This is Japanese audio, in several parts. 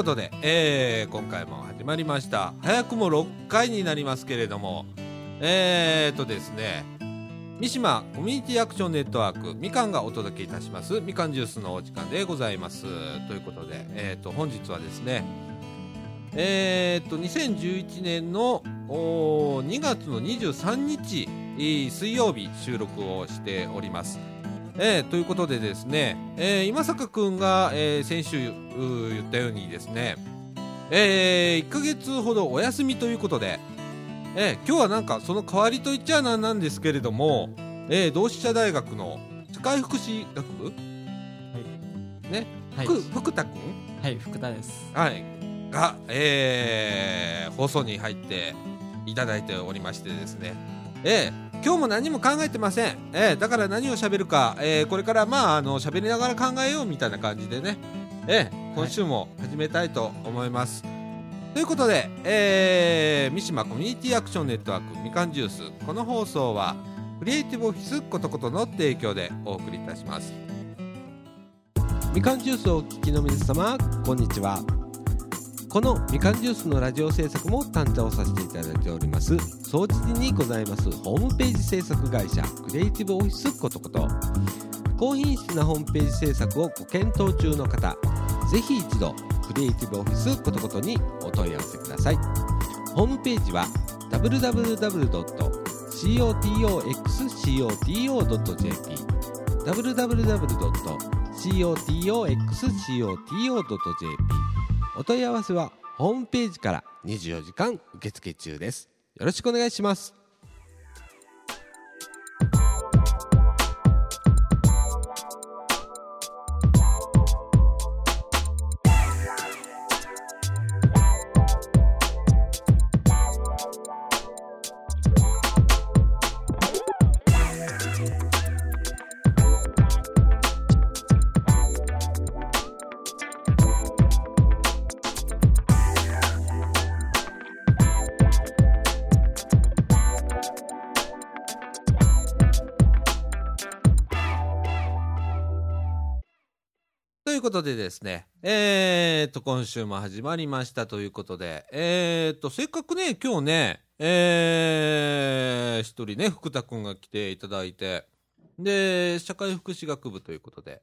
ことで、えー、今回も始まりました。早くも6回になりますけれども。えーとですね三島コミュニティアクションネットワークみかんがお届けいたします。みかんジュースのお時間でございます。ということで、えー、と本日はですねえー、と2011年の2月の23日水曜日収録をしております。えー、ということでですね、えー、今坂君が、えー、先週言ったようにですね、えー、1ヶ月ほどお休みということで、えー、今日はなんかその代わりと言っちゃなんなんですけれども、えー、同志社大学の社会福祉学部、はい、ね、はい、福田君はい福田です。はい。が、えー、放送に入っていただいておりましてですねえー、今日も何も考えてません、えー、だから何を喋るか、えー、これからまああの喋りながら考えようみたいな感じでね、えー、今週も始めたいと思います、はい、ということで、えー、三島コミュニティアクションネットワークみかんジュース。この放送はクリエイティブオフィスことことの提供でお送りいたします。みかんジュースをお聞きの皆様こんにちは。このみかんジュースのラジオ制作も担当させていただいております。総知事にございます。ホームページ制作会社クリエイティブオフィスことこと。高品質なホームページ制作をご検討中の方ぜひ一度クリエイティブオフィスことことにお問い合わせください。ホームページは www.cotoxcoto.jp www.cotoxcoto.jp お問い合わせはホームページから24時間受付中です。よろしくお願いします。ことでですね、えーと、今週も始まりましたということで、えーと、せっかくね、今日ね、えー、一人ね、福田くんが来ていただいて、で、社会福祉学部ということで、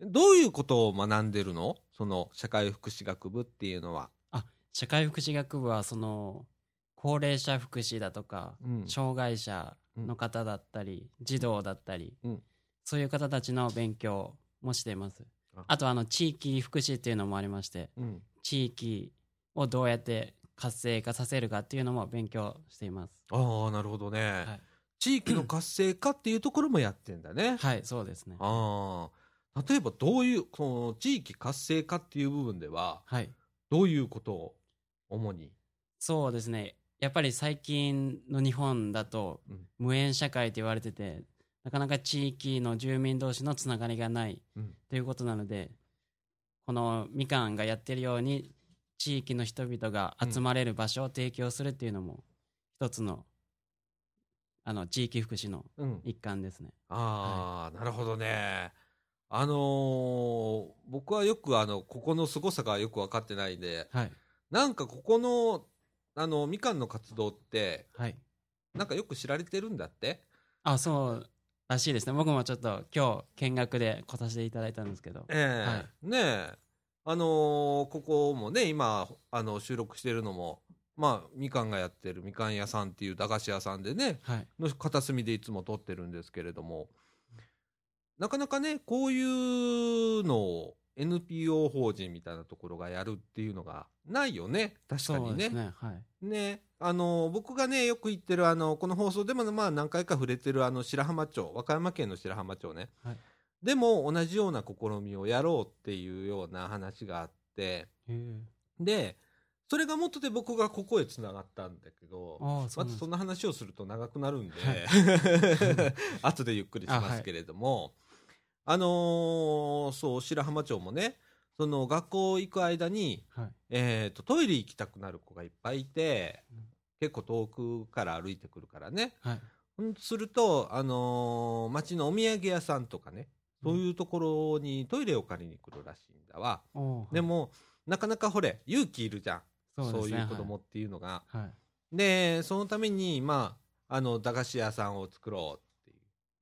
どういうことを学んでるの？その社会福祉学部っていうのは。あ、社会福祉学部は、その、高齢者福祉だとか、うん、障害者の方だったり、うん、児童だったり、うん、そういう方たちの勉強もしています。あとあの地域福祉っていうのもありまして、うん、地域をどうやって活性化させるかっていうのも勉強しています。ああなるほどね、はい、地域の活性化っていうところもやってんだね。はいそうですね。ああ。例えばどういうこの地域活性化っていう部分では、はい、どういうことを主に？そうですね。やっぱり最近の日本だと無縁社会と言われててなかなか地域の住民同士のつながりがないということなので、このみかんがやってるように地域の人々が集まれる場所を提供するっていうのも一つのあの地域福祉の一環ですね。うん、ああ、はい、なるほどね。あのー、僕はよくあのここの凄さがよく分かってないんで、はい、なんかここのあのみかんの活動って、はい、なんかよく知られてるんだって？あそうらしいですね。僕もちょっと今日見学で来させていただいたんですけど。ええ。ーはい、ねえ。あのー、ここもね今あの収録してるのもまあみかんがやってるみかん屋さんっていう駄菓子屋さんでね、はい、の片隅でいつも撮ってるんですけれどもなかなかねこういうのを NPO 法人みたいなところがやるっていうのがないよね。確かにね。ね。はい、ね。あの僕がねよく言ってるあのこの放送でもまあ何回か触れてるあの白浜町和歌山県の白浜町ね、はい、でも同じような試みをやろうっていうような話があって。でそれが元で僕がここへつながったんだけどまずそんな話をすると長くなるんで、はい、後でゆっくりしますけれども。あのー、そう白浜町もねその学校行く間に、はい、えーと、トイレ行きたくなる子がいっぱいいて、うん、結構遠くから歩いてくるからね、はい、すると、あのー、町のお土産屋さんとかねそういうところにトイレを借りに来るらしいんだわ、うん、でもなかなかほれ勇気いるじゃん。そう、ね,、いう子供っていうのが、はい、でそのためにまああの駄菓子屋さんを作ろうっていう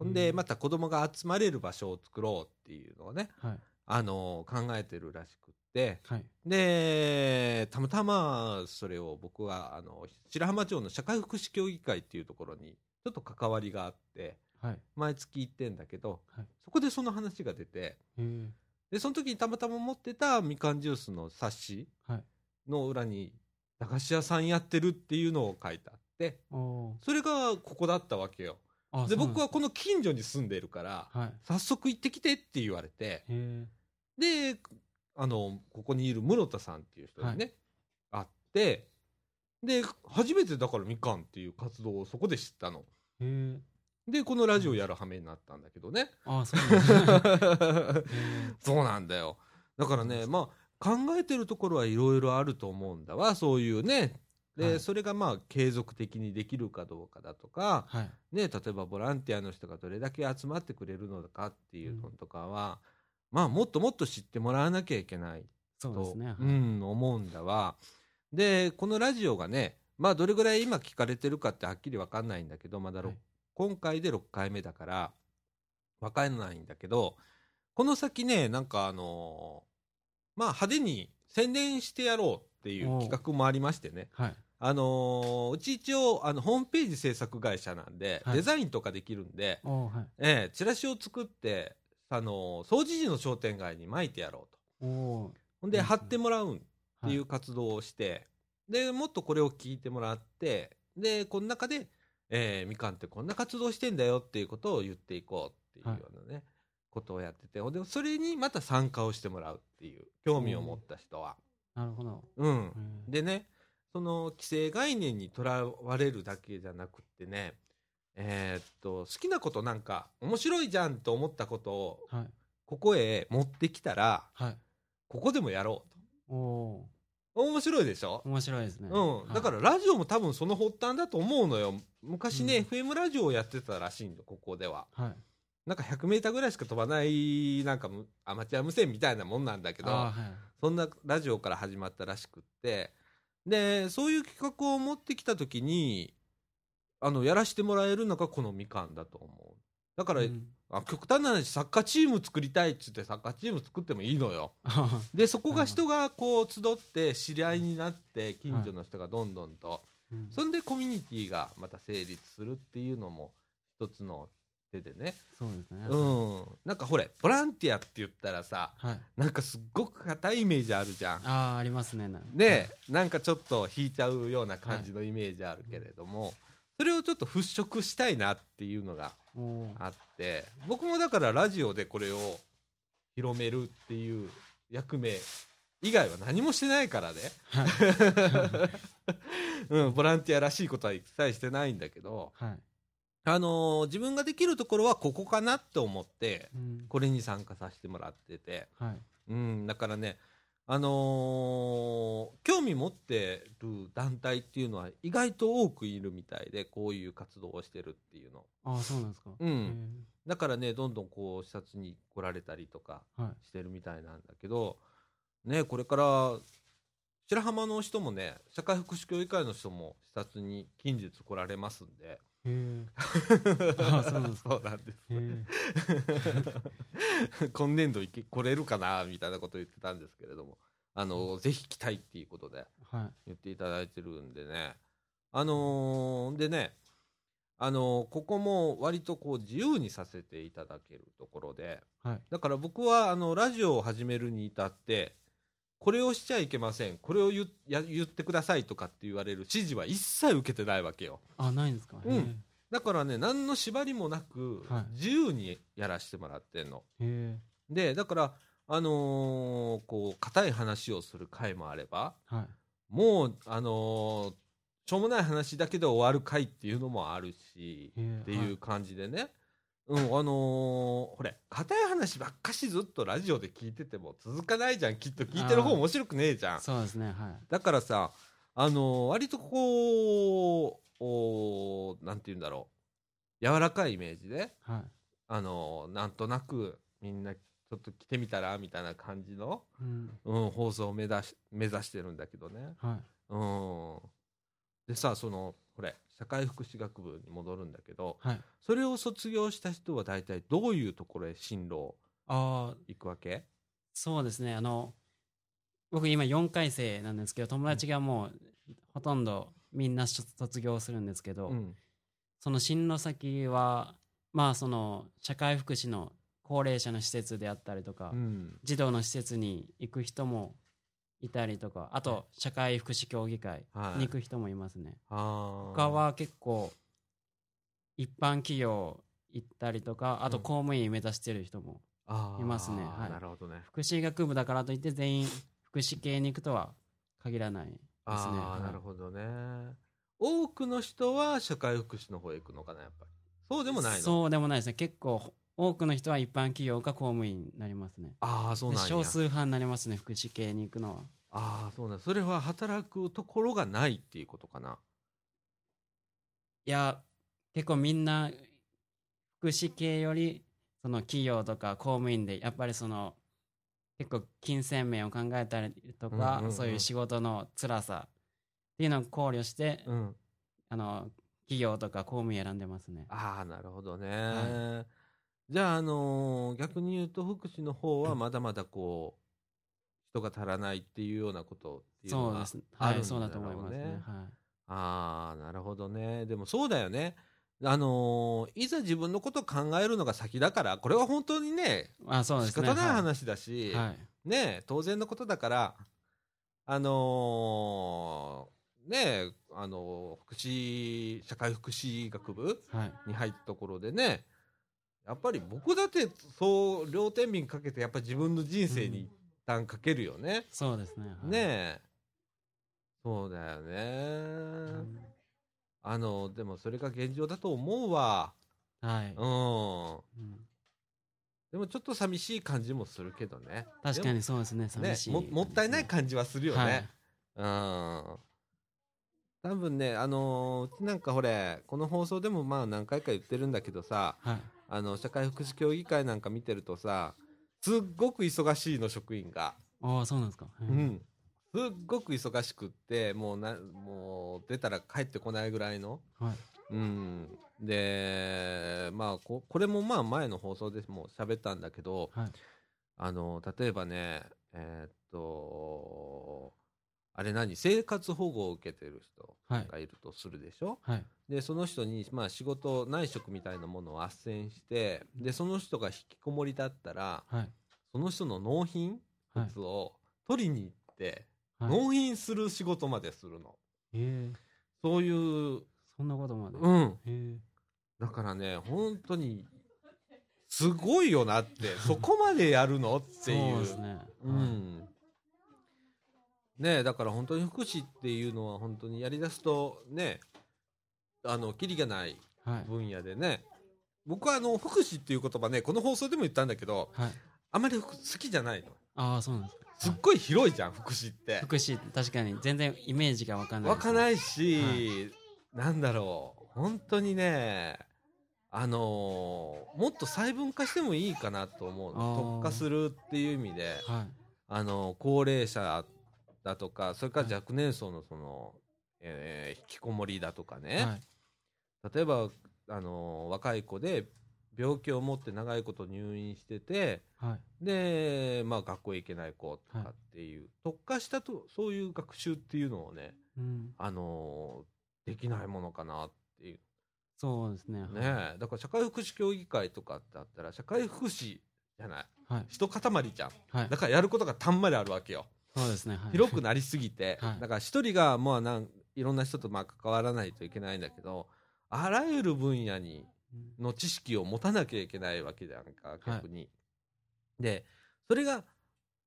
ほんでまた子供が集まれる場所を作ろうっていうのをね、はい、あの考えてるらしくって、はい、でたまたまそれを僕はあの白浜町の社会福祉協議会っていうところにちょっと関わりがあって、はい、毎月行ってんだけど、はい、そこでその話が出てでその時にたまたま持ってたみかんジュースの冊子の裏に駄菓子屋さんやってるっていうのを書いてあってそれがここだったわけよ。で僕はこの近所に住んでるから、はい、早速行ってきてって言われてであのここにいる室田さんっていう人にね、はい、会ってで初めてだからみかんっていう活動をそこで知ったの。でこのラジオやるはめになったんだけどね。あそう そうなんだよ。だからねまあ考えてるところはいろいろあると思うんだわそういうね。で、はい、それがまあ継続的にできるかどうかだとか、はい、ね、例えばボランティアの人がどれだけ集まってくれるのかっていうのとかは、うん、まあもっともっと知ってもらわなきゃいけないとう、ね。ん、思うんだわ。でこのラジオがねまあどれぐらい今聞かれてるかってはっきり分かんないんだけどまだ、はい、今回で6回目だから分かんないんだけどこの先ねなんかあのー、まあ派手に宣伝してやろうっていう企画もありましてね、はい、あのー、うち一応あのホームページ制作会社なんで、はい、デザインとかできるんで、はい、えー、チラシを作ってあのー、総除時の商店街に巻いてやろうと。ほんで貼ってもらうんっていう活動をして、でもっとこれを聞いてもらってでこの中で、えー、みかんってこんな活動してんだよっていうことを言っていこうっていうようなね、はい、ことをやっててでそれにまた参加をしてもらうっていう興味を持った人は。なるほど、うん、でねその既成概念にとらわれるだけじゃなくってねえー、っと好きなことなんか面白いじゃんと思ったことを、はい、ここへ持ってきたら、はい、ここでもやろうと。面白いでしょ？面白いですね。うん。だからラジオも多分その発端だと思うのよ。昔ね、うん、FM ラジオをやってたらしいんだ、ここでは。はい。なんか100メーターぐらいしか飛ばない、なんかアマチュア無線みたいなもんなんだけど、はい、そんなラジオから始まったらしくって、で、そういう企画を持ってきたときに、あの、やらしてもらえるのがこのみかんだと思う。だから、うん、あ極端な話サッカーチーム作りたいっつってサッカーチーム作ってもいいのよ。でそこが人がこう集って知り合いになって近所の人がどんどんと、はいそんでコミュニティがまた成立するっていうのも一つの手でね。そうですね。うん。なんかほれ、ボランティアって言ったらさ、はい、なんかすっごく硬いイメージあるじゃん。ああ、ありますね。で、なんかちょっと引いちゃうような感じのイメージあるけれども、はい、それをちょっと払拭したいなっていうのがあって僕もだからラジオでこれを広めるっていう役目以外は何もしてないからね、うん、ボランティアらしいことは一切してないんだけど、はい、あのー、自分ができるところはここかなって思って、うん、これに参加させてもらってて、はい、うん、だからねあのー、興味持ってる団体っていうのは意外と多くいるみたいでこういう活動をしてるっていうの。ああそうなんですか。うん。だからねどんどんこう視察に来られたりとかしてるみたいなんだけど、はい、ねこれから白浜の人もね社会福祉協議会の人も視察に近日来られますんでへあそうそうなんです 今年度いけ来れるかなみたいなこと言ってたんですけれども。あの、うん、ぜひ来たいっていうことで言っていただいてるんでね、あのー、でねあのー、ここも割とこう自由にさせていただけるところで、はい、だから僕はあのラジオを始めるに至ってこれをしちゃいけません。これを言や言ってくださいとかって言われる指示は一切受けてないわけよ。あないんですか、うん、だからね何の縛りもなく、自由にやらせてもらってんの。でだからあのー、こう硬い話をする回もあれば、はい、もうあのー、しょうもない話だけで終わる回っていうのもあるしっていう感じでね、うん、あのー、ほれ、硬い話ばっかしずっとラジオで聞いてても続かないじゃん。きっと聞いてる方面白くねえじゃん。そうですね、はい。だからさ、あのー、割とこう、おなんて言うんだろう。柔らかいイメージで、はい、あのー、なんとなくみんなちょっと来てみたらみたいな感じの、うん、うん、放送を目指し目指してるんだけどね。はい、うん、でさそのこれ社会福祉学部に戻るんだけど、はい、それを卒業した人は大体どういうところへ進路行くわけ？そうですね。あの僕今4回生なんですけど友達がもうほとんどみんな卒業するんですけど、うん、その進路先はまあその社会福祉の高齢者の施設であったりとか、うん、児童の施設に行く人もいたりとかあと社会福祉協議会に行く人もいますね、はい、他は結構一般企業行ったりとかあと公務員目指してる人もいますね、はい、なるほどね。福祉学部だからといって全員福祉系に行くとは限らないですね。ああ、なるほどね。多くの人は社会福祉の方へ行くのかなやっぱり。そうでもないの？そうでもないですね。結構多くの人は一般企業か公務員になりますね。ああそうなん少数派になりますね福祉系に行くのは。ああそうなんそれは働くところがないっていうことかな。いや結構みんな福祉系よりその企業とか公務員でやっぱりその結構金銭面を考えたりとか、うんうんうん、そういう仕事の辛さっていうのを考慮して、うん、あの企業とか公務員選んでますね。ああなるほどね、はい、じゃあ、あのー、逆に言うと福祉の方はまだまだこう人が足らないっていうようなことっていうのはあるんだろうね。そうだと思いますね。はい、ああ、なるほどね。でもそうだよね。あのー、いざ自分のことを考えるのが先だから、これは本当にね、あそうですね仕方ない話だし、はい、ね、当然のことだから、あのー、ね、あのー、福祉、社会福祉学部に入ったところでね、やっぱり僕だってそう両天秤かけてやっぱり自分の人生に担かけるよね。そうですね。はい、ねえ。そうだよね、うん、あの、でもそれが現状だと思うわ。はい。うん。うん、でもちょっと寂しい感じもするけどね。確かにそうですね、寂しい、ね、も。もったいない感じはするよね。はい、うん。多分ね、あのー、なんかほれ、この放送でもまあ何回か言ってるんだけどさ、はい、あの、社会福祉協議会なんか見てるとさ、すっごく忙しいの職員が。ああそうなんですか。うん。すっごく忙しくってもうなもう出たら帰ってこないぐらいの。はい。うん、でまあここれもまあ前の放送でも喋ったんだけど、はい、あの例えばねえー、っとあれ何？生活保護を受けてる人がいるとするでしょ、はい、でその人に、まあ、仕事内職みたいなものを斡旋してでその人が引きこもりだったら、はい、その人の納品物を取りに行って、はい、納品する仕事までするの、そういうそんなことまで。うん。だからね本当にすごいよなって そこまでやるの？っていう。そうですね、うんねだから本当に福祉っていうのは本当にやりだすとねあのキリがない分野でね、はい、僕はあの福祉っていう言葉ねこの放送でも言ったんだけど、はい、あまり好きじゃないの。ああそうなんですか。すっごい広いじゃん福祉って。福祉確かに全然イメージが分かんない、ね、分かないし、はい、なんだろう。本当にねあのー、もっと細分化してもいいかなと思う特化するっていう意味で、はい、あのー、高齢者だとかそれから若年層のその、えー、引きこもりだとかね、はい、例えばあの若い子で病気を持って長いこと入院してて、はい、で、まあ、学校へ行けない子とかっていう、はい、特化したとそういう学習っていうのをね、うん、あのできないものかなっていう。そうですね。ねだから社会福祉協議会とかってあったら社会福祉じゃない、はい、一塊じゃん、はい、だからやることがたんまりあるわけよ。そうですね、はい、広くなりすぎて、はい、だから一人がまあなんいろんな人とまあ関わらないといけないんだけどあらゆる分野にの知識を持たなきゃいけないわけじゃんか逆に。はい、でそれが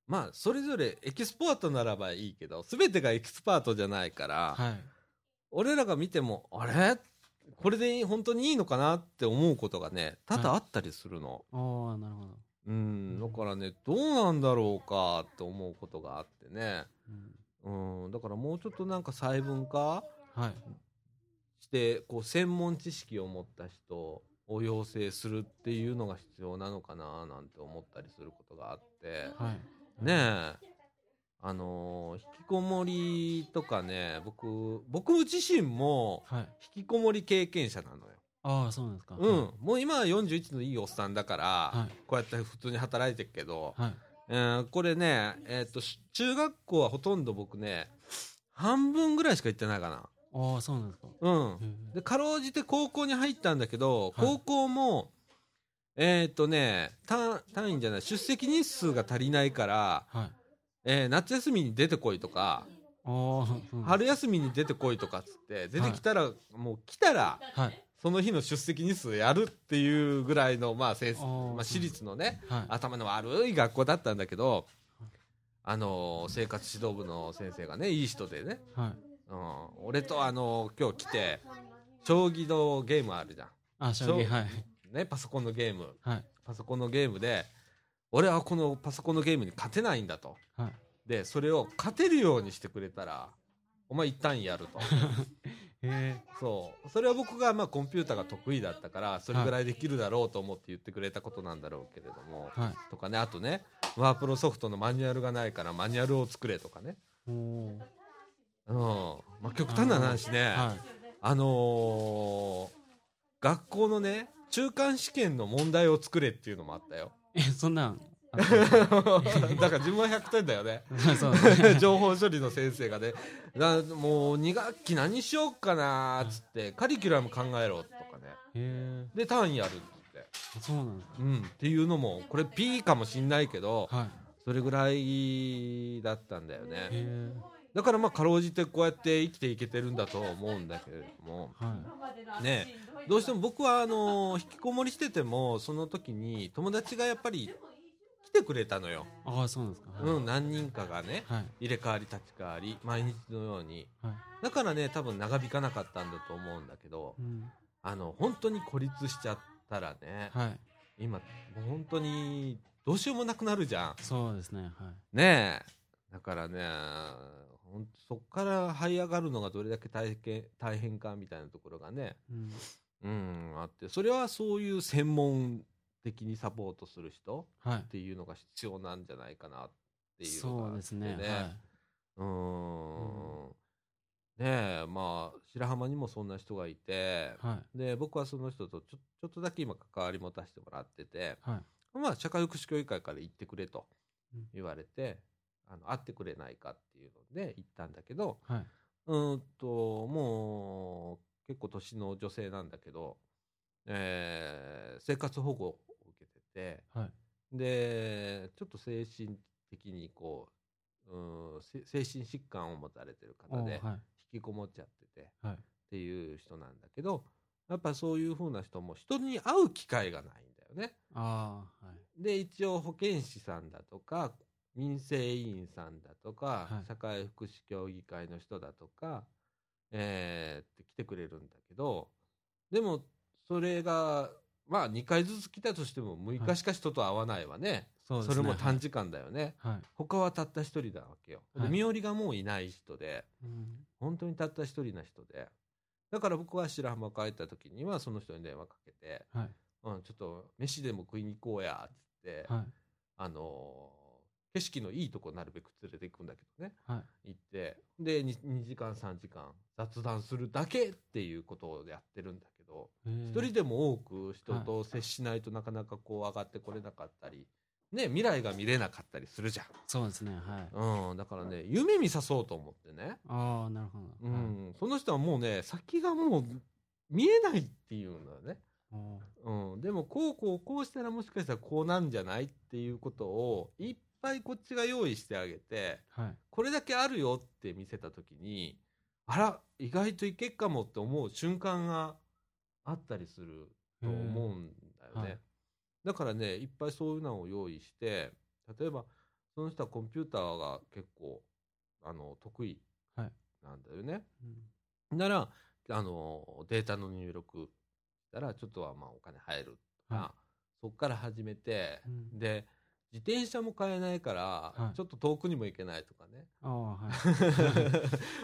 まあそれぞれエキスパートならばいいけど全てがエキスパートじゃないから、はい、俺らが見てもあれ？これで本当にいいのかなって思うことがね多々あったりするの。はい、ああなるほど。うん、だからねどうなんだろうかって思うことがあってね、うん、うん。だからもうちょっとなんか細分化して、こう専門知識を持った人を要請するっていうのが必要なのかななんて思ったりすることがあって、はい、ねえ。あのー、引きこもりとかね僕僕自身も引きこもり経験者なのよ。ああそうなんですか、うん、もう今は41のいいおっさんだから、はい、こうやって普通に働いてるけど、はい。えー、これね、えーと、中学校はほとんど僕ね半分ぐらいしか行ってないかな。ああそうなんですか。うん。でかろうじて高校に入ったんだけど、高校も、えっ、ー、とね単単位じゃない出席日数が足りないから、はい、えー、夏休みに出てこいとか。春休みに出てこいとかっつって出てきたら、はい、もう来たら、はい、その日の出席日数やるっていうぐらいの、まあ、先まあ、私立のね、はい、頭の悪い学校だったんだけど、あの生活指導部の先生がねいい人でね、はい。うん、俺とあの今日来て将棋のゲームあるじゃん。あ将棋はい。ねパソコンのゲーム、はい、パソコンのゲームで俺はこのパソコンのゲームに勝てないんだと、はい、でそれを勝てるようにしてくれたらお前一旦やると そう。それは僕がまあコンピューターが得意だったからそれぐらいできるだろうと思って言ってくれたことなんだろうけれども、はい、とかね。あとねワープロソフトのマニュアルがないからマニュアルを作れとかね。うん。まあ極端な話ね。あはい、あのー、学校のね中間試験の問題を作れっていうのもあったよ。えそんなん だから自分は100点だよね。ね、情報処理の先生がね。だもう2学期何しようかなっつって、カリキュラム考えろとかね。で単位やるって。そうなんうん、っていうのもこれ P かもしんないけど、はい、それぐらいだったんだよね。だからまあかろうじてこうやって生きていけてるんだと思うんだけれども、はい、ね。どうしても僕はあの引きこもりしててもその時に友達がやっぱり来てくれたのよ。ああ、そうなんですか。はい、うん、何人かがね、はい、入れ替わり立ち替わり、毎日のように。はい、だからね、多分長引かなかったんだと思うんだけど、うん、あの、本当に孤立しちゃったらね、今、もう本当にどうしようもなくなるじゃん。そうですね。はい、ねえ。だからね、ほんそこから這い上がるのがどれだけ大変大変かみたいなところがね、うん、うん、あって、それはそういう専門的にサポートする人っていうのが必要なんじゃないかなっていうのがあって、ね、そうですね、はい、うん、ねえまあ白浜にもそんな人がいて、はい、で僕はその人とちょちょっとだけ今関わり持たせてもらってて、はい、まあ社会福祉協議会から行ってくれと言われて、うん、あの会ってくれないかっていうので行ったんだけど、はい、うんともう結構年の女性なんだけど、えー、生活保護て、はい、でちょっと精神的にこう、うん、精神疾患を持たれてる方で、引きこもっちゃってて、はい、っていう人なんだけどやっぱそういうふうな人も人に会う機会がないんだよね。あはい、で一応保健師さんだとか民生委員さんだとか、はい、社会福祉協議会の人だとか、えー、って来てくれるんだけどでもそれがまあ2回ずつ来たとしても6日しか人と会わないわね、はい、それも短時間だよね、はい、他はたった一人だわけよ、はい、身寄りがもういない人で、うん、本当にたった一人な人で。だから僕は白浜帰った時にはその人に電話かけて、はい。うん、ちょっと飯でも食いに行こうやっつって、はい、あのー、景色のいいとこなるべく連れて行くんだけどね、はい、行ってで 2, 2時間3時間雑談するだけっていうことをやってるんだど一人でも多く人と接しないとなかなかこう上がってこれなかったり、ね、未来が見れなかったりするじゃん。そうですねはい、うん、だからね夢見さそうと思ってね。ああなるほど、うん、その人はもうね先がもう見えないっていうんだよねうん、でもこうこうこうしたらもしかしたらこうなんじゃないっていうことをいっぱいこっちが用意してあげて、はい、これだけあるよって見せた時にあら意外といけっかもって思う瞬間があったりすると思うんだよね、はい、だからねいっぱいそういうのを用意して例えばその人はコンピューターが結構あの得意なんだよね、はいうん、ならあのデータの入力したらちょっとはまあお金入るとか、はい、そこから始めて、うん、で自転車も買えないから、はい、ちょっと遠くにも行けないとかね、は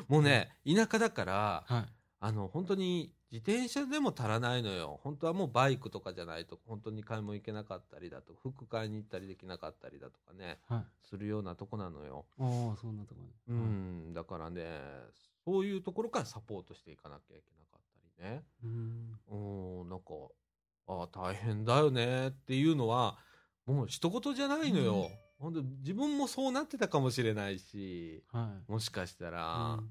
い、もうね田舎だから、はい、あの本当に自転車でも足らないのよ。本当はもうバイクとかじゃないと本当に買い物行けなかったりだと服買いに行ったりできなかったりだとかね、はい、するようなとこなのよ。ああそんなとこうん、だからねそういうところからサポートしていかなきゃいけなかったりね。うんなんかああ大変だよねっていうのはもう一言じゃないのよ、うん、本当自分もそうなってたかもしれないし、はい、もしかしたら、うん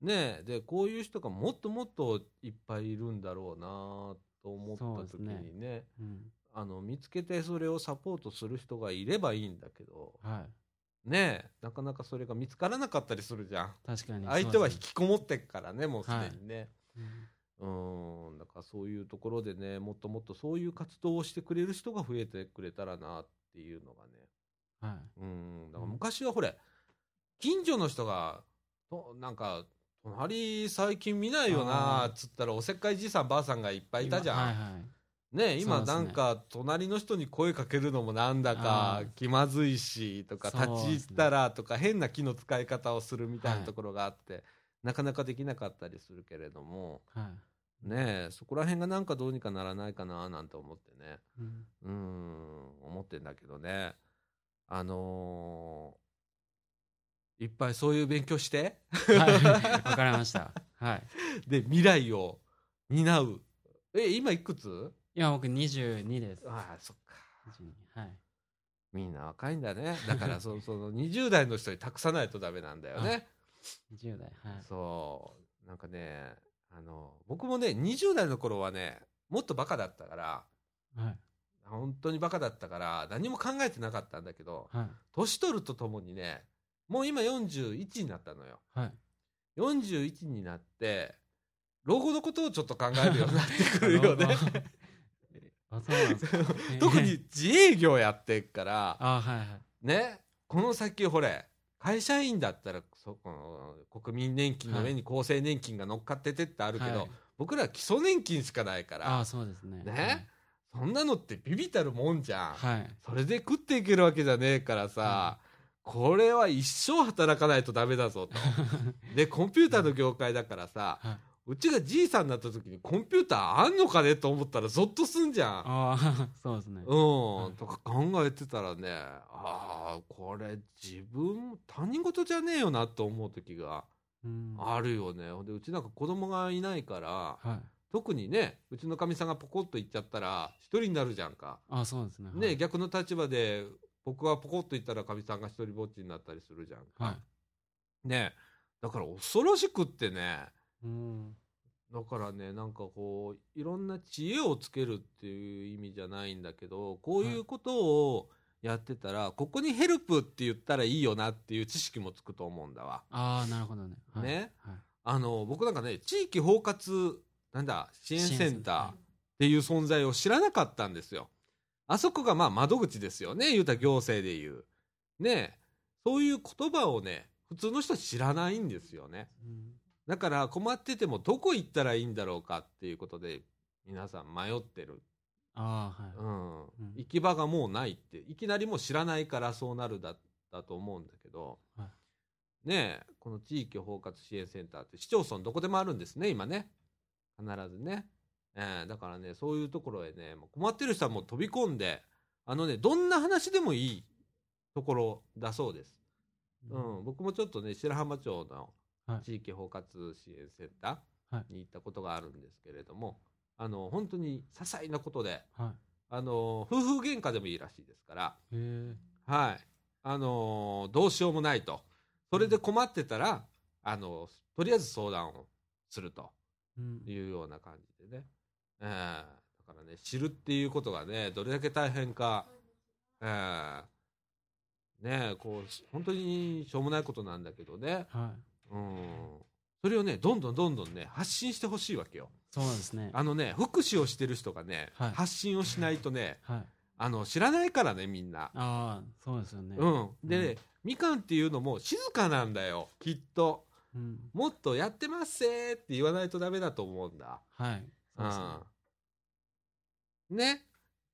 ねでこういう人がもっともっといっぱいいるんだろうなと思った時にね、ね。うん、あの見つけてそれをサポートする人がいればいいんだけど、はい、ねなかなかそれが見つからなかったりするじゃん。確かに相手は引きこもってっからねもうすでにね、はい。うん、だからそういうところでねもっともっとそういう活動をしてくれる人が増えてくれたらなっていうのがね、はい、うん。だから昔はほれ近所の人がとなんか隣最近見ないよなっつったらおせっかいじいさんばあさんがいっぱいいたじゃん。はいはい、ね今なんか隣の人に声かけるのもなんだか気まずいしとか立ち入ったらとか変な木の使い方をするみたいなところがあって、なかなかできなかったりするけれども、ねそこら辺がなんかどうにかならないかななんて思ってね。うん思ってんだけどね。あのーいっぱいそういう勉強して？はい。わかりました。はい。で、未来を担う。え、今いくつ？今僕22です。ああ、そっか。はい。みんな若いんだね。だからそ、その20代の人に託さないとダメなんだよね。20代。はい。そう。なんかね、あの、僕もね、20代の頃はね、もっとバカだったから、はい。本当にバカだったから、何も考えてなかったんだけど、はい、年取るとともにね、もう今41になったのよ。はい。41になって、老後のことをちょっと考えるようになってくるよね。あそうなんですか、特に自営業やってっから、あはいはい、ね、この先ほれ、会社員だったらそこの国民年金の上に厚生年金が乗っかっててってあるけど、はい、僕ら基礎年金しかないからあそうですね。ね、そんなのってビビたるもんじゃん、はい、それで食っていけるわけじゃねえからさ、これは一生働かないとダメだぞと。で、コンピューターの業界だからさ、はい、うちがじいさんになった時にコンピューターあんのかねと思ったらゾッとすんじゃん。ああ、そうですね。うん、とか考えてたらね、ああ、これ自分、他人事じゃねえよなと思う時があるよね。で、うちなんか子供がいないから、はい、特にね、うちのかみさんがポコッと行っちゃったら、一人になるじゃんか。あそうですね。ね、逆の立場で、僕はポコッと言ったらかみさんが一人ぼっちになったりするじゃんか。はい、ね。だから恐ろしくってね、うん、だからねなんかこういろんな知恵をつけるっていう意味じゃないんだけどこういうことをやってたら、はい、ここにヘルプって言ったらいいよなっていう知識もつくと思うんだわ。ああなるほどね。はい、ね、はい、あの僕なんかね地域包括なんだ支援センター。っていう存在を知らなかったんですよ。あそこがまあ窓口ですよね。言うたら行政で言う。ね。そういう言葉をね普通の人知らないんですよね。うん、だから困っててもどこ行ったらいいんだろうかっていうことで皆さん迷ってる。あはい。うん、うん、行き場がもうないって。いきなりもう知らないからそうなるだだと思うんだけど、はい、ねこの地域包括支援センターって市町村どこでもあるんですね今ね。必ずね。えー、だからね、そういうところへね、困ってる人はもう飛び込んで、あのね、どんな話でもいいところだそうです。うん、うん、僕もちょっとね、白浜町の地域包括支援センターに行ったことがあるんですけれども、はい、あの、本当に些細なことで、はい、あの、夫婦喧嘩でもいいらしいですから、はい。あの、どうしようもないと。それで困ってたら、あの、とりあえず相談をするというような感じでね。えー、だからね、知るっていうことがね、どれだけ大変か、えー、ねこう、本当にしょうもないことなんだけどね。はい。うん。それをね、どんどんどんどんね、発信してほしいわけよ。そうですね。あのね、福祉をしてる人がね、はい、発信をしないとね、はい、あの、知らないからね、みんな。ああ、そうですよね。うん。で、うん、みかんっていうのも静かなんだよ、きっと。うん、もっとやってますせって言わないとダメだと思うんだ。はい。うん。ね。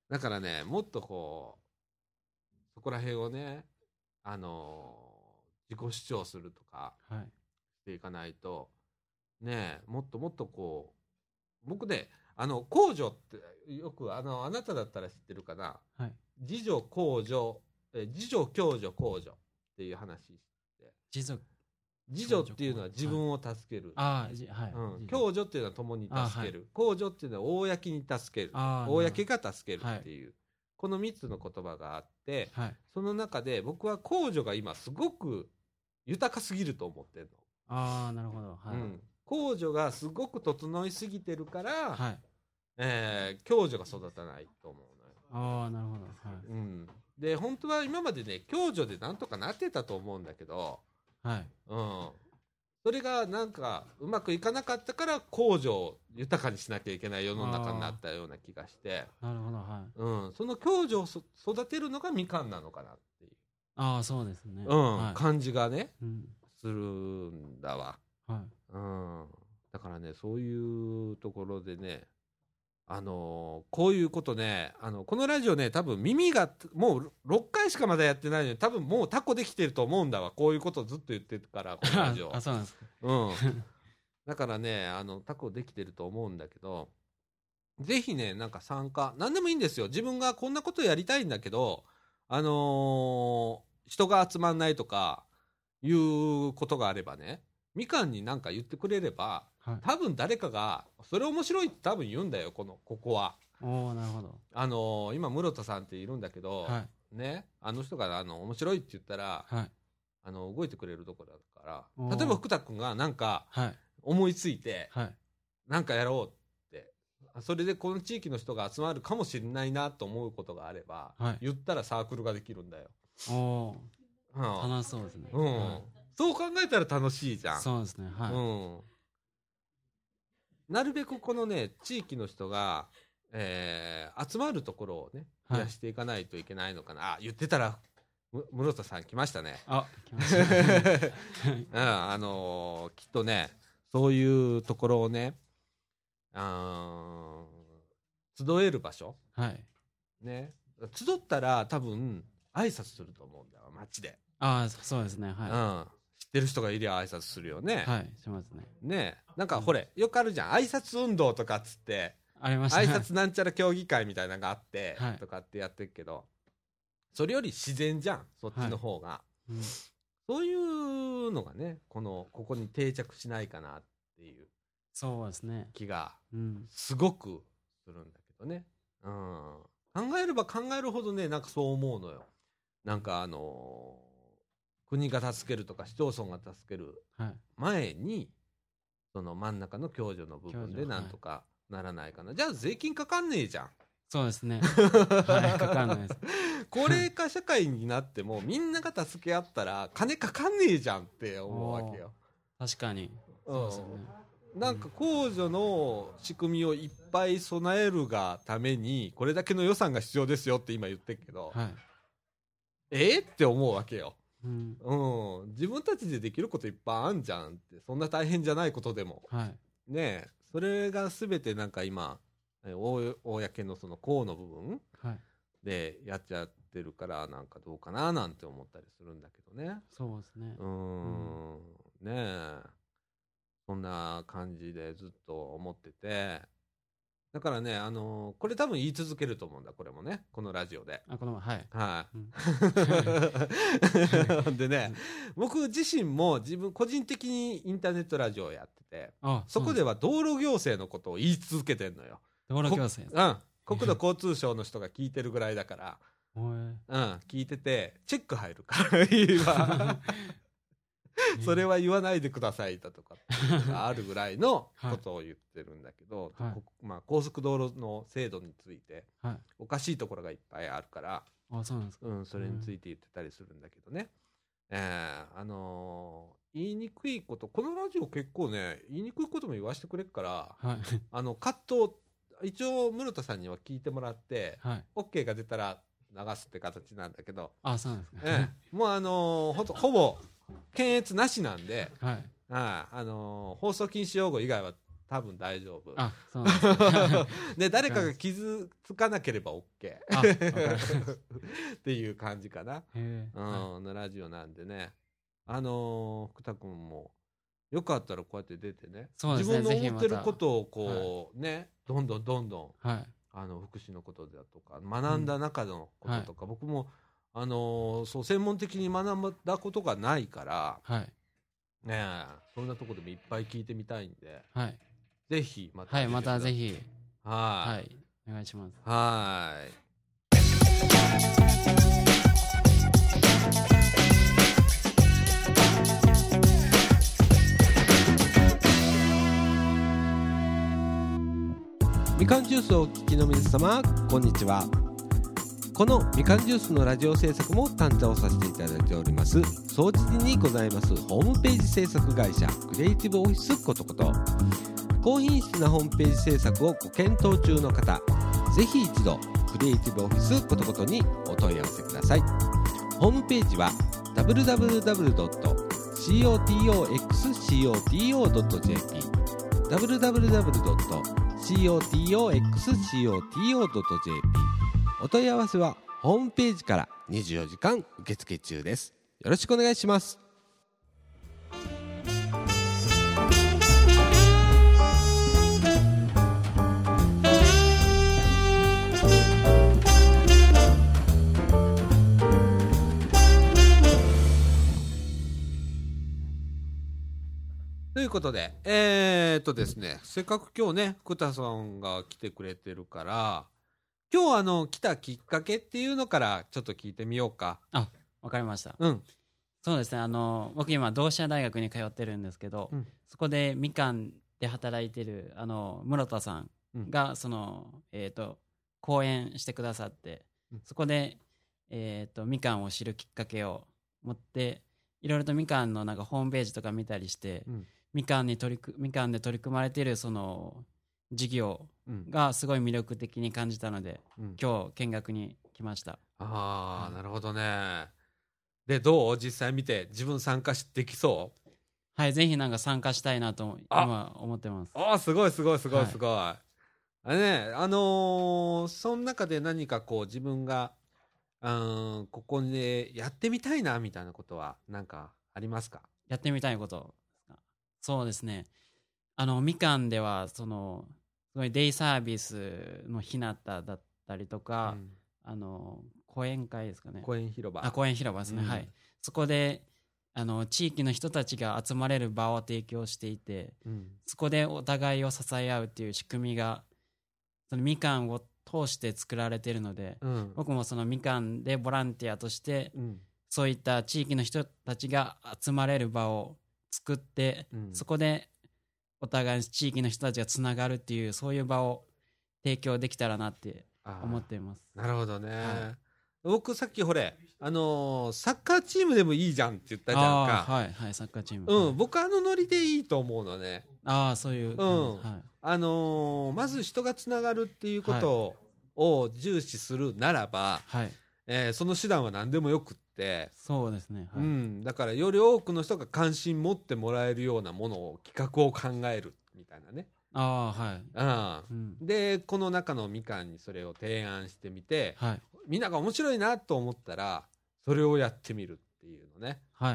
だからね、もっとこう、そこら辺をね、あのー、自己主張するとか、していかないと、ねもっともっとこう僕ねあの公助ってよくあのあなただったら知ってるかな、はい、自助公助え自助共助公助っていう話して。自助自助っていうのは自分を助ける。ああ、はい。うん。共助っていうのは共に助ける。公助っていうのは公に助ける。公が助けるっていう。この3つの言葉があって、はい、その中で僕は公助が今すごく豊かすぎると思ってるの。ああ、なるほど。はい。うん。公助がすごく整いすぎてるから、はい。えー、共助が育たないと思うのよ。ああ、なるほど。はい。うん。で、本当は今までね、共助でなんとかなってたと思うんだけど、はい。うん。それがなんかうまくいかなかったから工場を豊かにしなきゃいけない世の中になったような気がして。なるほどはい、うん、その共助を育てるのがみかんなのかなっていう。ああそうですね、うん。はい、感じがね、うん、するんだわ、はい。うん、だからねそういうところでねあのー、こういうことね、あの、このラジオね、多分耳が、もう6回しかまだやってないのに、多分もうタコできてると思うんだわ。こういうことずっと言ってるから、このラジオ。あ、そうなんですか。うん。だからね、あの、タコできてると思うんだけど、ぜひね、なんか参加、何でもいいんですよ。自分がこんなことやりたいんだけど、あのー、人が集まんないとか、いうことがあればね、みかんになんか言ってくれれば、はい、多分誰かがそれ面白いって多分言うんだよこのここは。おなるほど。あのー、今室田さんっているんだけど、はい、ねあの人があの面白いって言ったら、はい、あの動いてくれるところだから。例えば福田君がなんか思いついて、はい、なんかやろうってそれでこの地域の人が集まるかもしれないなと思うことがあれば、はい、言ったらサークルができるんだよ。おうん、楽しそうですね。うん、そう考えたら楽しいじゃん。そうですね。はい。うんなるべくこのね、地域の人が、えー、集まるところをね、増やしていかないといけないのかな。はい、あ、言ってたら、室田さん来ましたね。あ、来ました、ね。うん、あのー、きっとね、そういうところをね、あ集える場所。はい。ね。集ったら多分、挨拶すると思うんだよ、街で。ああ、そうですね。はい。うん。てる人がいりゃ挨拶するよね。はい、しますね。ねなんか、ほれ、よくあるじゃん。挨拶運動とかっつって、ありました、挨拶なんちゃら協議会みたいなのがあって、はい、とかってやってるけど、それより自然じゃん、そっちの方が。はいうん、そういうのがね、この、ここに定着しないかなっていう。そうですね。気が、すごくするんだけどね。うん。考えれば考えるほどね、なんかそう思うのよ。なんかあのー国が助けるとか市町村が助ける前に、はい、その真ん中の共助の部分でなんとかならないかな、はい、じゃあ税金かかんねえじゃん。そうですね。はいかかんないです。高齢化社会になってもみんなが助け合ったら金かかんねえじゃんって思うわけよ。確かに。そうですね、なんか控除の仕組みをいっぱい備えるがためにこれだけの予算が必要ですよって今言ってるけど、はい、えって思うわけよ。うん、うん、自分たちでできることいっぱいあんじゃんって。そんな大変じゃないことでも、はい、ねそれが全てなんか今公のその公の部分？でやっちゃってるからなんかどうかななんて思ったりするんだけどね。そうですね。うん、ねえ。そんな感じでずっと思っててだからね、あのー、これ多分言い続けると思うんだ、これもね、このラジオで。あ、この、はい。はい。うん、でね、僕自身も自分、個人的にインターネットラジオをやってて、そこでは道路行政のことを言い続けてんのよ。道路行政うん。国土交通省の人が聞いてるぐらいだから、うん、聞いてて、チェック入るから、今。それは言わないでくださいだとかがあるぐらいの ことを言ってるんだけど、はい、まあ、高速道路の制度について、おかしいところがいっぱいあるからあそうなんですか、うん、それについて言ってたりするんだけどね、うん、えー、あのー、言いにくいことこのラジオ結構ね言いにくいことも言わせてくれっから、はい、あのカット一応室田さんには聞いてもらって、はい、OK が出たら流すって形なんだけど。あそうなんですか、ええ、もうあのー、ほほぼ検閲なしなんで、はい、ああのー、放送禁止用語以外は多分大丈夫。あ、そうなんで 誰かが傷つかなければ OK。っていう感じかな。うん、のラジオなんでね。あのー、福田君も、よかったらこうやって出てね。そうですね自分の思ってることをこう、ねどんどんどんどんはい。あの福祉のことだとか学んだ中のこととか、僕もあのーそう専門的に学んだことがないからはい。ねえそんなとこでもいっぱい聞いてみたいんではい。ぜひまたはいまたぜひ。ははいい。お願いします。はい。みかんジュースをお聞きの皆様こんにちはこのみかんジュースのラジオ制作も担当させていただいております。総知事にございます。ホームページ制作会社。クリエイティブオフィスことこと。高品質なホームページ制作をご検討中の方。ぜひ一度クリエイティブオフィスことことにお問い合わせください。ホームページは www.cotoxcoto.jp www.cotoxcoto.jp お問い合わせはホームページから24時間受付中です。よろしくお願いします。ということで、えー、っとですね、せっかく今日ね、福田さんが来てくれてるから、今日あの、来たきっかけっていうのからちょっと聞いてみようか。わかりましたうん。そうですねあの僕今同志社大学に通ってるんですけど、うんそこでみかんで働いてるあの室田さんがその、えっ、と講演してくださって、うんそこで、えー、とみかんを知るきっかけを持っていろいろとみかんのなんかホームページとか見たりして、うんみかんに取りくみかんで取り組まれているその事業うん。がすごい魅力的に感じたのでうん。今日見学に来ました。ああ、はいなるほどね。で、どう？実際見て自分参加しできそう？はいぜひなんか参加したいなとあ。今思ってます。ああ、すごいすごいすごいはい。すごい。あれね、あのーその中で何かこう自分が、うーん、ここでやってみたいなみたいなことは何かありますか？やってみたいことそうですね。あのみかんではそのすごいデイサービスの日向だったりとか、うん。あの講演会ですかね。公園広場。あ公園広場ですね、うん。はい。そこであの地域の人たちが集まれる場を提供していてうん。そこでお互いを支え合うっていう仕組みがそのみかんを通して作られているので、うん。僕もそのみかんでボランティアとしてうん。そういった地域の人たちが集まれる場を作って、うん。そこでお互い地域の人たちがつながるっていうそういう場を提供できたらなって思っています。なるほどね。は僕さっきほれ、あのーサッカーチームでもいいじゃんって言ったじゃんあか。ーはいはいサッカーチーム。うん、はい僕あのノリでいいと思うのね。ああそういう。うんはいあのーまず人がつながるっていうことを重視するならば、はいえーその手段は何でもよくって、そうですね。はいうん、だからより多くの人が関心持ってもらえるようなものを企画を考えるみたいなね。ああはい。ううんん、でこの中のみかんにそれを提案してみてはいみんなが面白いなと思ったらそれをやってみるっていうのね。はい。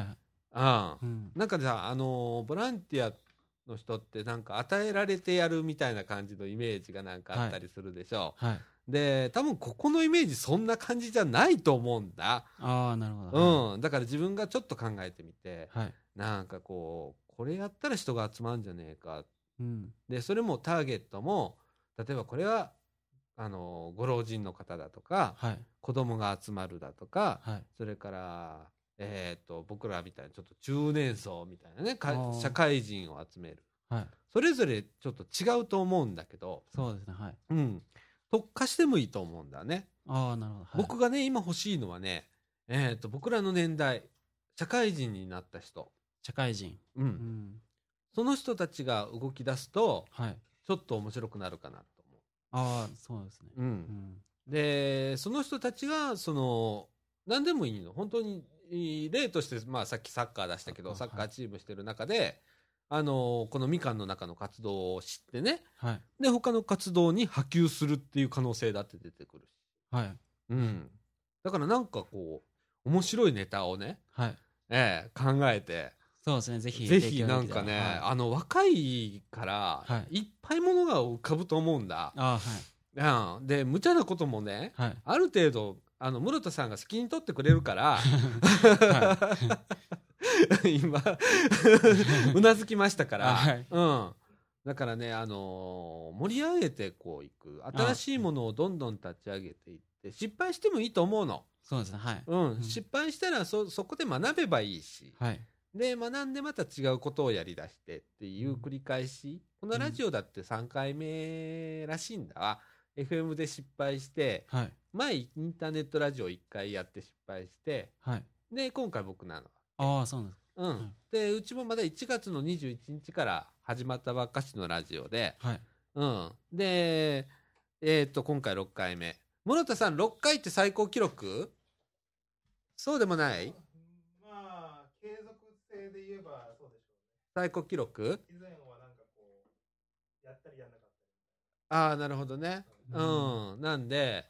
うんうんなんかさ、あのーボランティアの人ってなんか与えられてやるみたいな感じのイメージがなんかあったりするでしょう。はい。で、多分ここのイメージそんな感じじゃないと思うんだ。ああなるほど。うん。だから自分がちょっと考えてみて、はい。なんかこう、これやったら人が集まるんじゃねえか。うんで、それもターゲットも、例えばこれは、あのーご老人の方だとか、はい子供が集まるだとか、はいそれから、えっ、と、僕らみたいなちょっと中年層みたいなね、社会人を集める。はい。それぞれちょっと違うと思うんだけど、そうですねはい。うん。特化してもいいと思うんだね。ああなるほど。はい僕がね、今欲しいのはね、えっ、と、僕らの年代、社会人になった人。社会人。う。うんんその人たちが動き出すと、はい。ちょっと面白くなるかなとああそうですね。思う。う。うんんで、その人たちが、その、何でもいいの。本当に、例として、まあさっきサッカー出したけど、はいサッカーチームしてる中で、あの、このみかんの中の活動を知ってね、はい。で、他の活動に波及するっていう可能性だって出てくるし。はい。うん。だからなんかこう、面白いネタをね、はい。ええ考えて、そうですね。ぜひぜひなんかね、はい、あの若いからい。っぱいものが浮かぶと思うんだ、はい、うん、で無茶なこともね、はい、ある程度あの室田さんが責任取ってくれるから、今 うなずきましたから、はい、うん、だからね、あのー、盛り上げてこういく。新しいものをどんどん立ち上げていって失敗してもいいと思うの。そうですね、はい。うん、失敗したらそそこで学べばいいし、はい、で学んでまた違うことをやりだしてっていう繰り返し、このラジオだって3回目らしいんだ。わ、うん、FM で失敗して、はい、前インターネットラジオ1回やって失敗して、はい、で今回僕なの。ああそうなんです。うん、でうちもまだ1月の21日から始まったばっかしのラジオで、はい。うん、で、えー、っと今回6回目。室田さん6回って最高記録？そうでもない？まあ継続性で言えばそうでしょうね。最高記録？以前はなんかこうやったりやんなかったりああなるほどね。うん、うん、なんで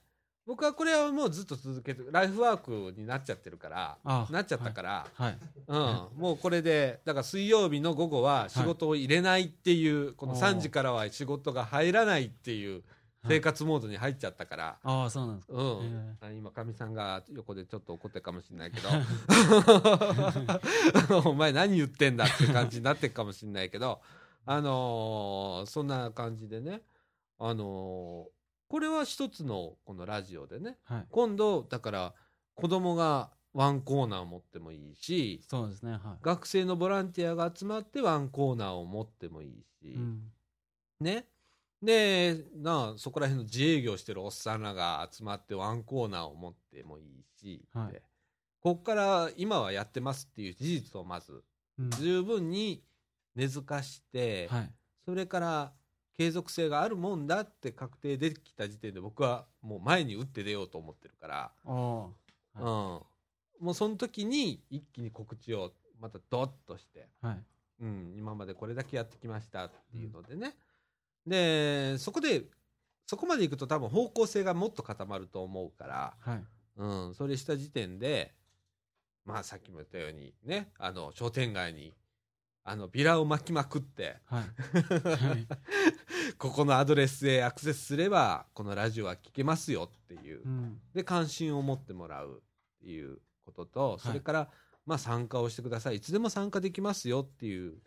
僕はこれはもうずっと続けてライフワークになっちゃってるからなっちゃったから、はい。うん、もうこれでだから水曜日の午後は仕事を入れないっていう、はい、この3時からは仕事が入らないっていう生活モードに入っちゃったから、ああそうなんですか、うん。今かみさんが横でちょっと怒ってるかもしれないけど。お前何言ってんだって感じになってるかもしれないけど。あのー、そんな感じでね。あのーこれは一つのこのラジオでね、はい、今度だから子供がワンコーナー持ってもいいしそうですね、はい、学生のボランティアが集まってワンコーナーを持ってもいいし、うん、ね。でなそこら辺の自営業してるおっさんらが集まってワンコーナーを持ってもいいし、はい、こっから今はやってますっていう事実をまず十分に根付かして、はい、それから継続性があるもんだって確定できた時点で僕はもう前に打って出ようと思ってるから、はい、うん、もうその時に一気に告知をまたドッとして、はい。うん、今までこれだけやってきましたっていうのでね、うん、でそこでそこまでいくと多分方向性がもっと固まると思うから、はい。うん、それした時点でまあさっきも言ったようにねあの商店街にあのビラを巻きまくって、はい。ここのアドレスへアクセスすればこのラジオは聞けますよっていう、うん、で関心を持ってもらうっていうこととそれから、はい、まあ、参加をしてください。いつでも参加できますよっていう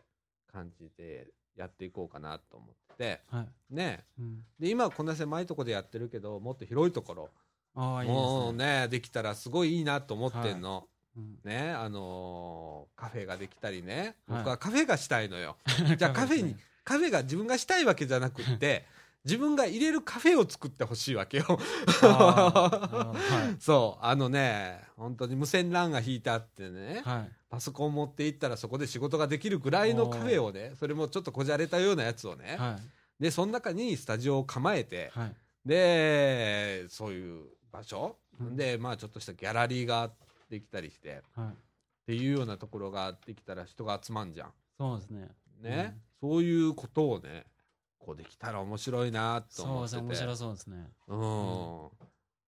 感じでやっていこうかなと思って、はい、ね、うん、で今はこんな狭いとこでやってるけどもっと広いところ。もうねできたらすごいいいなと思ってんの。はいねあのー、カフェができたりね。僕はカフェがしたいのよ、はい、じゃあカフェにカフェが自分がしたいわけじゃなくって自分が入れるカフェを作ってほしいわけよ。はい、そう。あのね本当に無線 LAN が引いてあってね、はい、パソコン持っていったらそこで仕事ができるぐらいのカフェをねそれもちょっとこじゃれたようなやつをね、はい、でその中にスタジオを構えて、はい、でそういう場所、うん、でまあちょっとしたギャラリーができたりして、っていうようなところができたら人が集まんじゃん。そうですね。ね、うん、そういうことをねこうできたら面白いなと思ってて。そう面白そうですね。うん、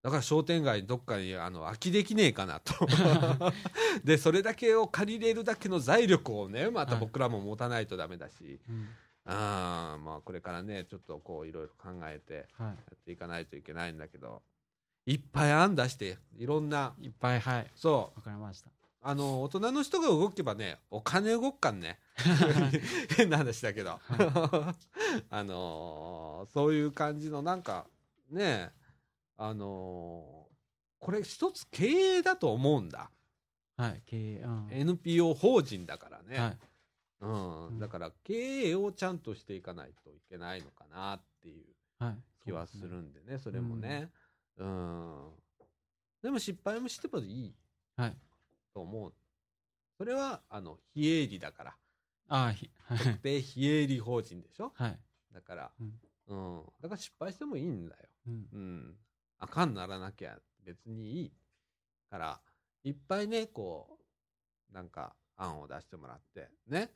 だから商店街どっかにあの空きできねえかなと。でそれだけを借りれるだけの財力をねまた僕らも持たないとダメだし、はいうん、あまあこれからねちょっとこういろいろ考えてやっていかないといけないんだけど、はい、いっぱい案出していろんな。いっぱいはい。そう。わかりました。あの大人の人が動けばねお金動くかんね。変な話だけど、はい、あのー、そういう感じのなんかねあのー、これ一つ経営だと思うんだ。はい経営、うん、NPO 法人だからね、はい、うん、だから経営をちゃんとしていかないといけないのかなっていう気はするんでね、はい、それもね、うん、うん、でも失敗もしてもいい、はい、と思う。それは、あの、非営利だから。ああ、ひ、はい、特定非営利法人でしょ？はい。だから、うん、うん。だから失敗してもいいんだよ。うん。うん。あかんならなきゃ別にいい。から、いっぱいね、こう、なんか、案を出してもらって、ね。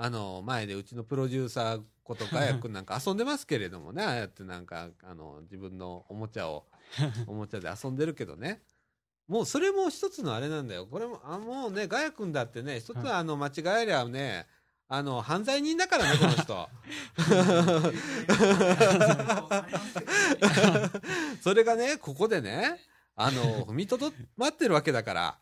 あの、前でうちのプロデューサーことかやくんなんか遊んでますけれどもね、ああやってなんか、あの、自分のおもちゃを、おもちゃで遊んでるけどね。もうそれも一つのあれなんだよ。これも、あもうね、ガヤ君だってね、一つはあの、間違えりゃね、あの、犯罪人だからね、この人。それがね、ここでね、あの、踏みとどまってるわけだから、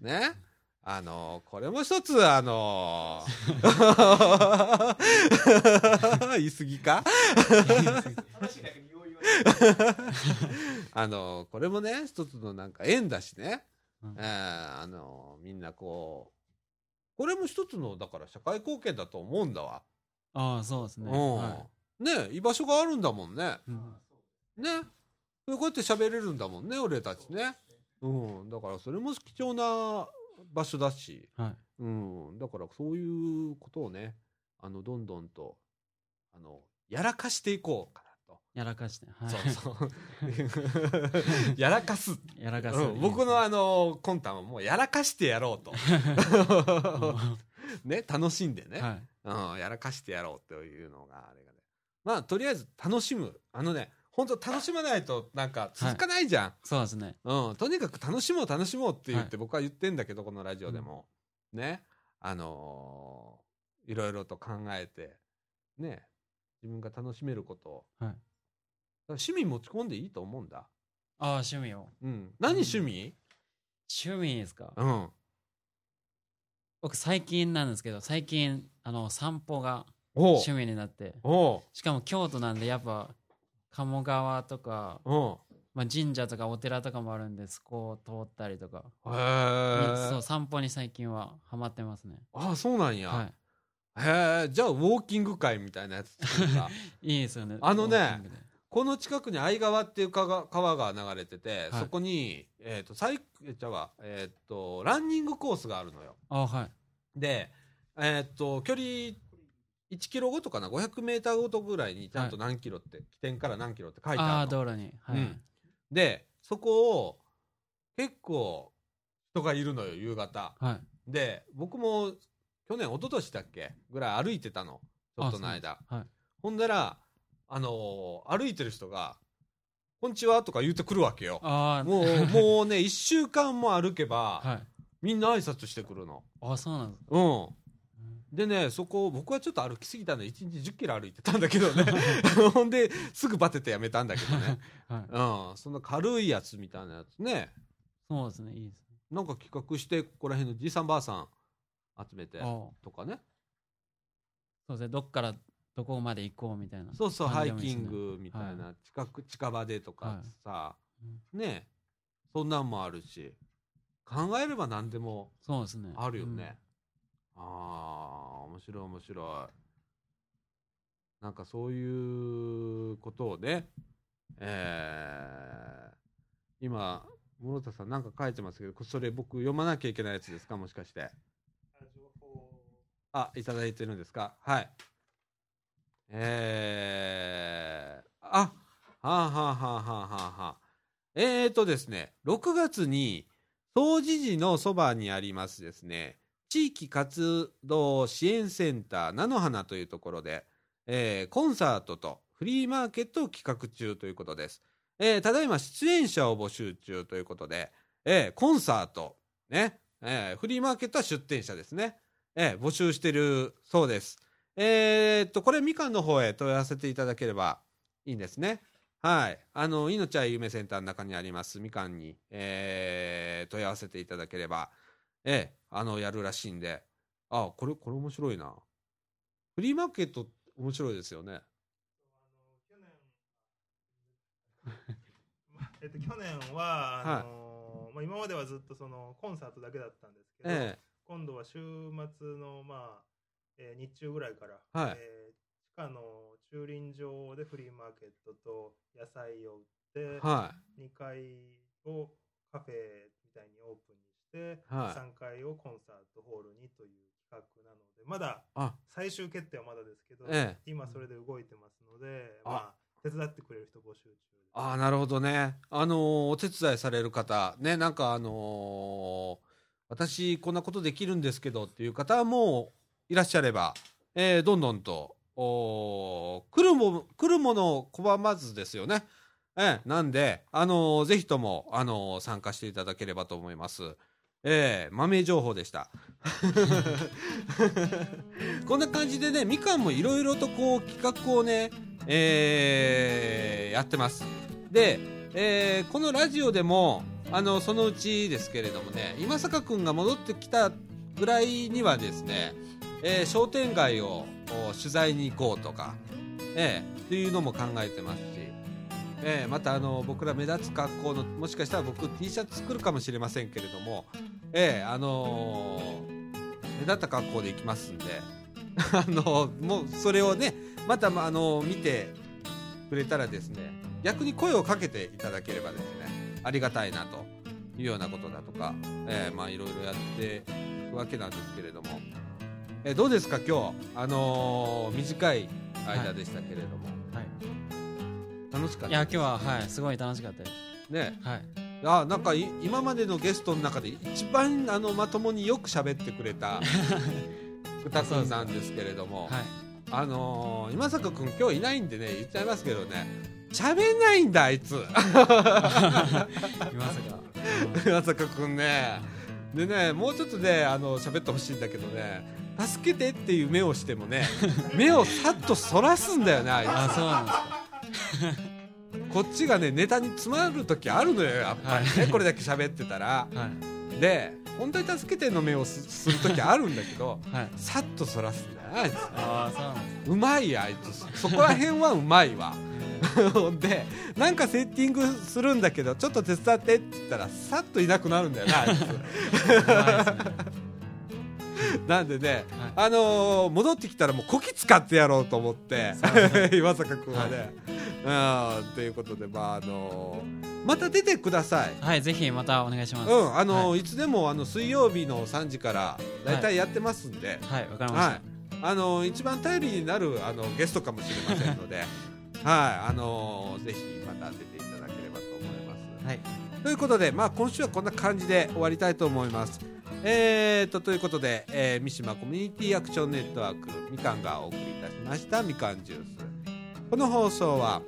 ね。あの、これも一つ、あの、言い過ぎか？あの、これもね、一つのなんか縁だしね、うん、えー、あの、みんなこう、これも一つの、だから社会貢献だと思うんだわ。ああ、そうですね。うん。はい、ね居場所があるんだもんね。うん、ね。こうやって喋れるんだもんね、俺たちね。うん。だからそれも貴重な場所だし、はい、うん、だからそういうことをねあのどんどんとあのやらかしていこうかなと。やらかして、はい、そうそう。やらかすやらかす、うん、僕のあの魂胆はもうやらかしてやろうと。ね楽しんでね、はい、うん、やらかしてやろうというのがあれがね。まあとりあえず楽しむ。あのね本当楽しまないとなんか続かないじゃん、はい、そうですね。うん。とにかく楽しもう楽しもうって言って僕は言ってんだけど、このラジオでも、うん、ね。あのー、いろいろと考えてね。自分が楽しめることを、はい、趣味持ち込んでいいと思うんだ。ああ趣味を。うん。何趣味、趣味ですか？うん。僕最近なんですけど最近あの散歩が趣味になって。しかも京都なんでやっぱ鴨川とか、まあ、神社とかお寺とかもあるんでそこを通ったりとか。へそう散歩に最近はハマってますね。ああそうなんや、はい、へえじゃあウォーキング会みたいなやつ いいですよね。あのねこの近くに相川っていう川が流れてて、はい、そこに、えっ、ー、と、サイじゃえっ、ー、と、ランニングコースがあるのよ。あはい。で、えっ、ー、と、距離1キロごとかな？500メーターごとぐらいにちゃんと何キロって、はい、起点から何キロって書いてあるの。あ道路に、はい、うん、でそこを結構人がいるのよ夕方、はい、で僕も去年一昨年だっけぐらい歩いてたの。ちょっとの間、はい、ほんだらあのー、歩いてる人が「こんにちは」とか言ってくるわけよ。もう もうね1週間も歩けば、はい、みんな挨拶してくるの。あそうなんです。かうんでね、そこ、僕はちょっと歩きすぎたんで、1日10キロ歩いてたんだけどね。ほんで、すぐバテてやめたんだけどね。はい、うん。その軽いやつみたいなやつね。そうですね、いいですね。なんか企画して、ここら辺のじいさんばあさん集めてとかね。そうですね、どっからどこまで行こうみたいな、そうそう、ハイキングみたいな、はい、近く、近場でとかさ、はい、ね、そんなんもあるし、考えれば何でもあるよね。ああ、面白い面白い。なんかそういうことをね、えー、今、室田さんなんか書いてますけど、それ僕読まなきゃいけないやつですか？もしかして。あ、いただいてるんですか？はい。えー、あ、はあ、はあはあはあはあ、えーとですね、6月に、総持寺のそばにありますですね、地域活動支援センター菜の花というところで、えー、コンサートとフリーマーケットを企画中ということです。えー、ただいま出演者を募集中ということで、えー、コンサート、ね、えー、フリーマーケットは出店者ですね、えー、募集してるそうです。えー、っと、これみかんの方へ問い合わせていただければいいんですね。はい。あの、命は夢センターの中にありますみかんに、えー、問い合わせていただければ、ええ、あの、やるらしいんで、あ、これ、これ面白いな。フリーマーケット面白いですよね。えっと、去年は、あのー、まあ、今まではずっとそのコンサートだけだったんですけど、ええ、今度は週末の、まあえー、日中ぐらいから、はい。えー、地下の駐輪場でフリーマーケットと野菜を売って、はい、2階をカフェみたいにオープンに、はい、3階をコンサートホールにという企画なのでまだ最終決定はまだですけど、ええ、今それで動いてますので、まあ、手伝ってくれる人募集中ああなるほどね。あのー、お手伝いされる方ねなんかあのー、私こんなことできるんですけどっていう方もいらっしゃれば、えー、どんどんとお来るも来るものを拒まずですよね。ええ、なんで、あのー、ぜひとも、あのー、参加していただければと思います。ええ豆情報でした。こんな感じでね、みかんもいろいろとこう企画をね、えー、やってます。で、えー、このラジオでも、あの、そのうちですけれどもね、今坂君が戻ってきたぐらいにはですね、えー、商店街を取材に行こうとか、えー、っていうのも考えてます、えー、またあの僕ら目立つ格好のもしかしたら僕 T シャツ作るかもしれませんけれども、えー、あのー、目立った格好で行きますんで あのもうそれをねまた、あの見てくれたらですね逆に声をかけていただければですねありがたいなというようなことだとか、えー、まあいろいろやっていくわけなんですけれども、えー、どうですか今日あの短い間でしたけれども、はい、楽しかったいや今日ははいすごい楽しかったです。ね。はい。あなんか今までのゲストの中で一番あのまともによく喋ってくれた 歌君なんですけれども、はい、あのー、今坂君今日いないんでね言っちゃいますけどね喋んないんだあいつ。今坂。今坂君ね。でねもうちょっとねあの喋ってほしいんだけどね助けてっていう目をしてもね目をさっとそらすんだよねあいつ。あそうなんですかこっちがねネタに詰まる時あるのよやっぱりね、はい、これだけ喋ってたら、はい、で本当に助けての目をする時あるんだけど、はい、さっとそらすんだよあいつあそうなんですうまいあいつ。そこら辺はうまいわ。でなんかセッティングするんだけどちょっと手伝ってって言ったらさっといなくなるんだよなあいつ なんでね、はい、あのー、戻ってきたらもうこき使ってやろうと思って、岩坂君はね。はい、うんということで、まああのー、また出てください。はい、ぜひまたお願いします。うん、あのーはい、いつでもあの水曜日の3時からだいたいやってますんで。はい、わ、かりました。はい、あの一番頼りになるあのゲストかもしれませんので、はい、あのぜひまた出ていただければと思います。はい。ということで、まあ今週はこんな感じで終わりたいと思います。えーと、ということで、えー、三島コミュニティアクションネットワークみかんがお送りいたしましたみかんジュース。この放送は、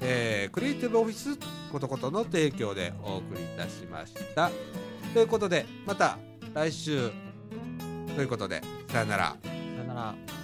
えー、クリエイティブオフィスことことの提供でお送りいたしました。ということでまた来週。ということでさよなら。さよなら。